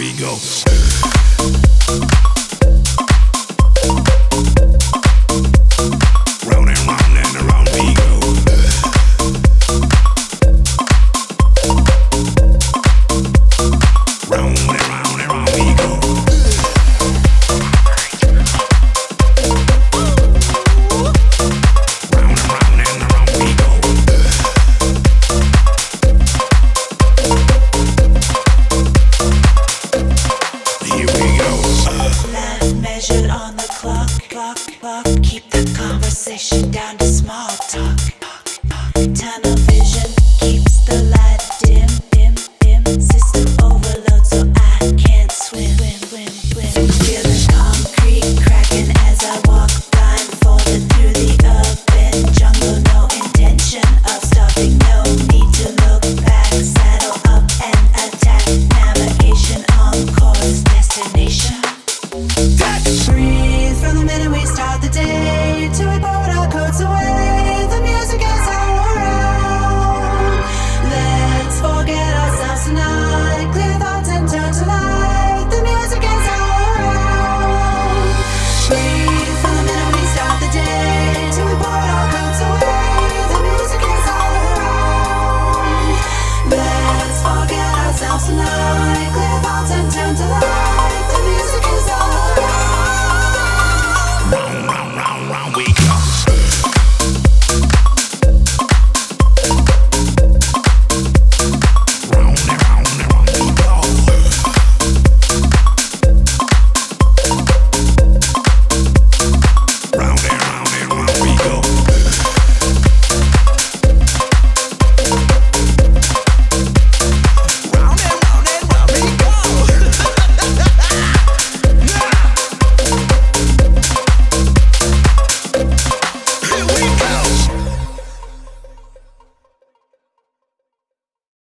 we go. on the clock. today.